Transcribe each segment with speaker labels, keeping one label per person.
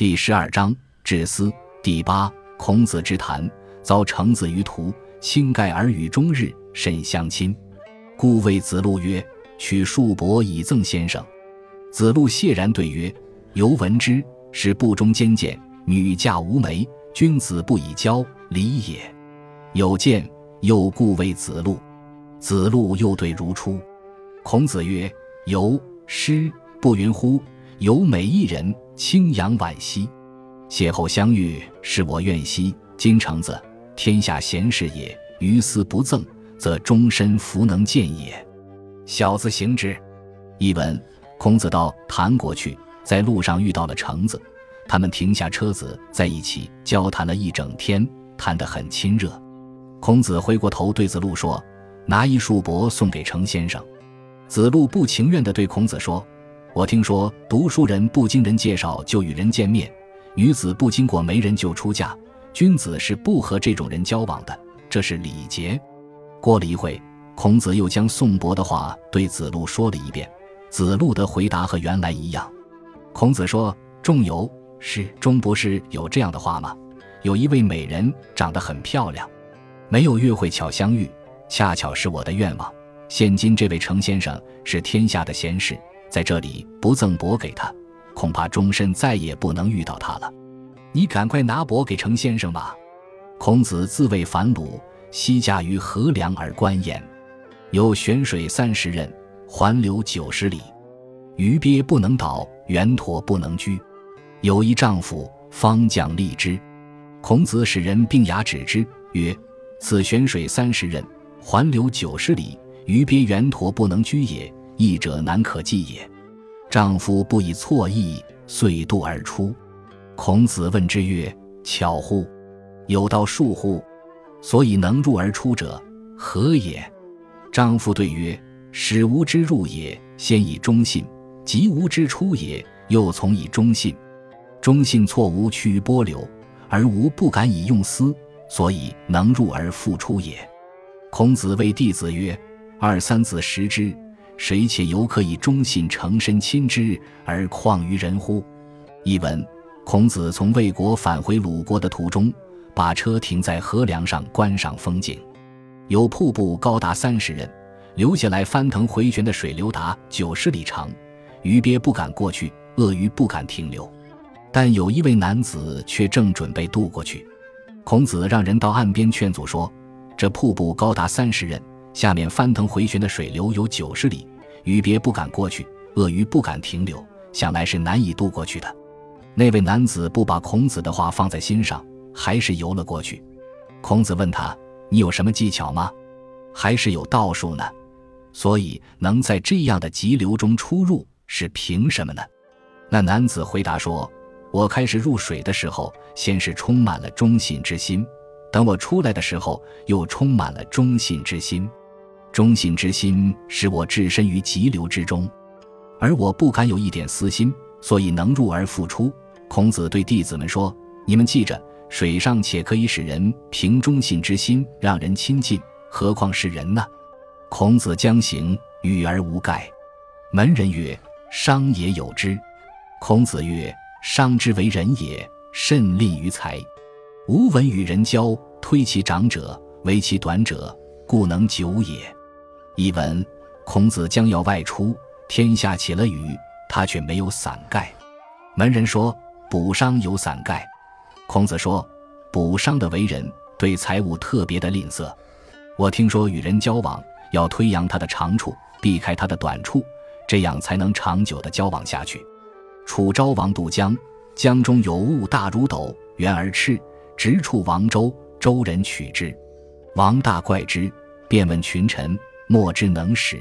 Speaker 1: 第十二章至思第八孔子之谈，遭程子于途，兴盖而与终日，甚相亲。故谓子路曰：“取束帛以赠先生。”子路谢然对曰：“犹闻之，是不忠奸见，女嫁无媒，君子不以交，礼也。有见，又故谓子路。”子路又对如初。孔子曰：“由师不云乎？有美一人。”清扬惋惜，邂逅相遇，是我愿兮。金城子，天下贤士也，于斯不赠，则终身弗能见也。小子行之。译文：孔子到谭国去，在路上遇到了橙子，他们停下车子，在一起交谈了一整天，谈得很亲热。孔子回过头对子路说：“拿一束帛送给程先生。”子路不情愿地对孔子说。我听说读书人不经人介绍就与人见面，女子不经过媒人就出嫁，君子是不和这种人交往的，这是礼节。过了一会，孔子又将宋伯的话对子路说了一遍，子路的回答和原来一样。孔子说：“仲由是中不是有这样的话吗？有一位美人长得很漂亮，没有约会巧相遇，恰巧是我的愿望。现今这位程先生是天下的贤士。”在这里不赠帛给他，恐怕终身再也不能遇到他了。你赶快拿帛给程先生吧。孔子自谓反鲁，西驾于河梁而观焉。有悬水三十仞，环流九十里。鱼鳖不能倒，圆驼不能居。有一丈夫，方将立之。孔子使人并牙指之，曰：“此悬水三十仞，环流九十里，鱼鳖圆驼不能居也。”义者难可计也。丈夫不以错意，遂度而出。孔子问之曰：“巧乎？有道术乎？所以能入而出者，何也？”丈夫对曰：“使吾之入也，先以忠信；及吾之出也，又从以忠信。忠信错无趋于波流，而吾不敢以用思，所以能入而复出也。”孔子谓弟子曰：“二三子识之。”谁且犹可以忠信诚身亲之而况于人乎？译文：孔子从魏国返回鲁国的途中，把车停在河梁上观赏风景。有瀑布高达三十仞，流下来翻腾回旋的水流达九十里长，鱼鳖不敢过去，鳄鱼不敢停留。但有一位男子却正准备渡过去。孔子让人到岸边劝阻说：“这瀑布高达三十仞，下面翻腾回旋的水流有九十里。”鱼别不敢过去，鳄鱼不敢停留，想来是难以渡过去的。那位男子不把孔子的话放在心上，还是游了过去。孔子问他：“你有什么技巧吗？还是有道术呢？所以能在这样的急流中出入，是凭什么呢？”那男子回答说：“我开始入水的时候，先是充满了忠信之心；等我出来的时候，又充满了忠信之心。”忠信之心使我置身于急流之中，而我不敢有一点私心，所以能入而复出。孔子对弟子们说：“你们记着，水上且可以使人凭忠信之心让人亲近，何况是人呢？”孔子将行，与而无盖。门人曰：“商也有之。”孔子曰：“商之为人也，甚利于财。吾闻与人交，推其长者，为其短者，故能久也。”译文：孔子将要外出，天下起了雨，他却没有伞盖。门人说：“卜商有伞盖。”孔子说：“卜商的为人对财物特别的吝啬。我听说与人交往要推扬他的长处，避开他的短处，这样才能长久的交往下去。”楚昭王渡江，江中有物大如斗，圆而赤，直触王周，周人取之。王大怪之，便问群臣。莫之能使。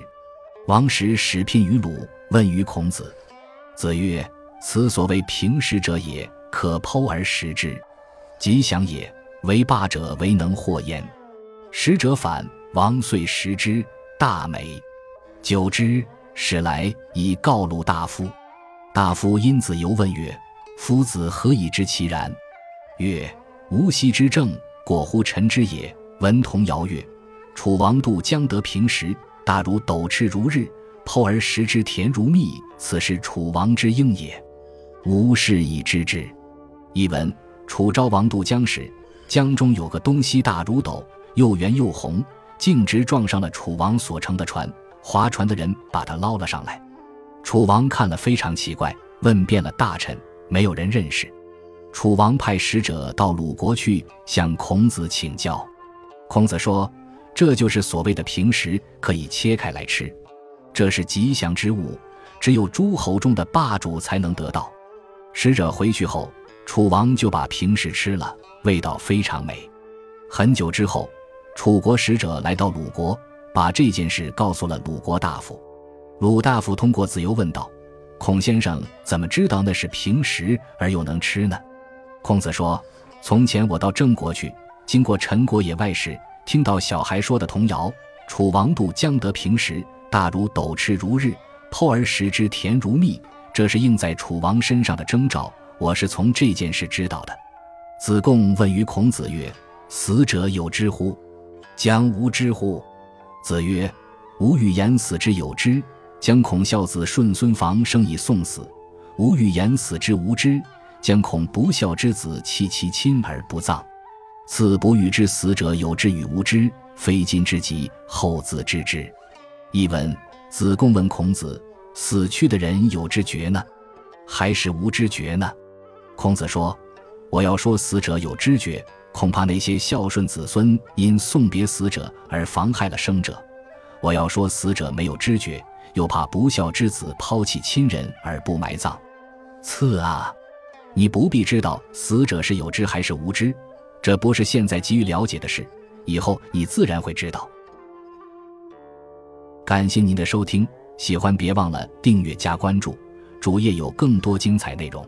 Speaker 1: 王时使聘于鲁，问于孔子。子曰：“此所谓平时者也，可剖而食之。吉祥也，为霸者为能获焉。食者反，王遂食之，大美。久之，使来以告鲁大夫。大夫因子犹问曰：‘夫子何以知其然？’曰：‘吾昔之政，果乎臣之也。’文同尧曰。”楚王渡江得平时，大如斗赤如日，剖而食之，甜如蜜。此是楚王之应也。吾是以知之。译文：楚昭王渡江时，江中有个东西大如斗，又圆又红，径直撞上了楚王所乘的船。划船的人把他捞了上来。楚王看了非常奇怪，问遍了大臣，没有人认识。楚王派使者到鲁国去向孔子请教。孔子说：“这就是所谓的平时，可以切开来吃。这是吉祥之物，只有诸侯中的霸主才能得到。”使者回去后，楚王就把平时吃了，味道非常美。很久之后，楚国使者来到鲁国，把这件事告诉了鲁国大夫。鲁大夫通过子由问道：“孔先生怎么知道那是平时而又能吃呢？”孔子说：“从前我到郑国去，经过陈国野外时，听到小孩说的童谣：‘楚王渡江得平时，大如斗赤如日，剖而食之甜如蜜。’这是应在楚王身上的征兆。我是从这件事知道的。”子贡问于孔子曰：“死者有之乎？将无之乎？”子曰：“吾欲言死之有之，将恐孝子顺孙房生以送死；吾欲言死之无知。”将恐不孝之子弃其亲而不葬，此不欲之死者有之与无知，非今之急，后自知之。译文：子贡问孔子：死去的人有知觉呢，还是无知觉呢？孔子说：我要说死者有知觉，恐怕那些孝顺子孙因送别死者而妨害了生者；我要说死者没有知觉，又怕不孝之子抛弃亲人而不埋葬。次啊！你不必知道死者是有知还是无知，这不是现在急于了解的事，以后你自然会知道。感谢您的收听，喜欢别忘了订阅加关注，主页有更多精彩内容。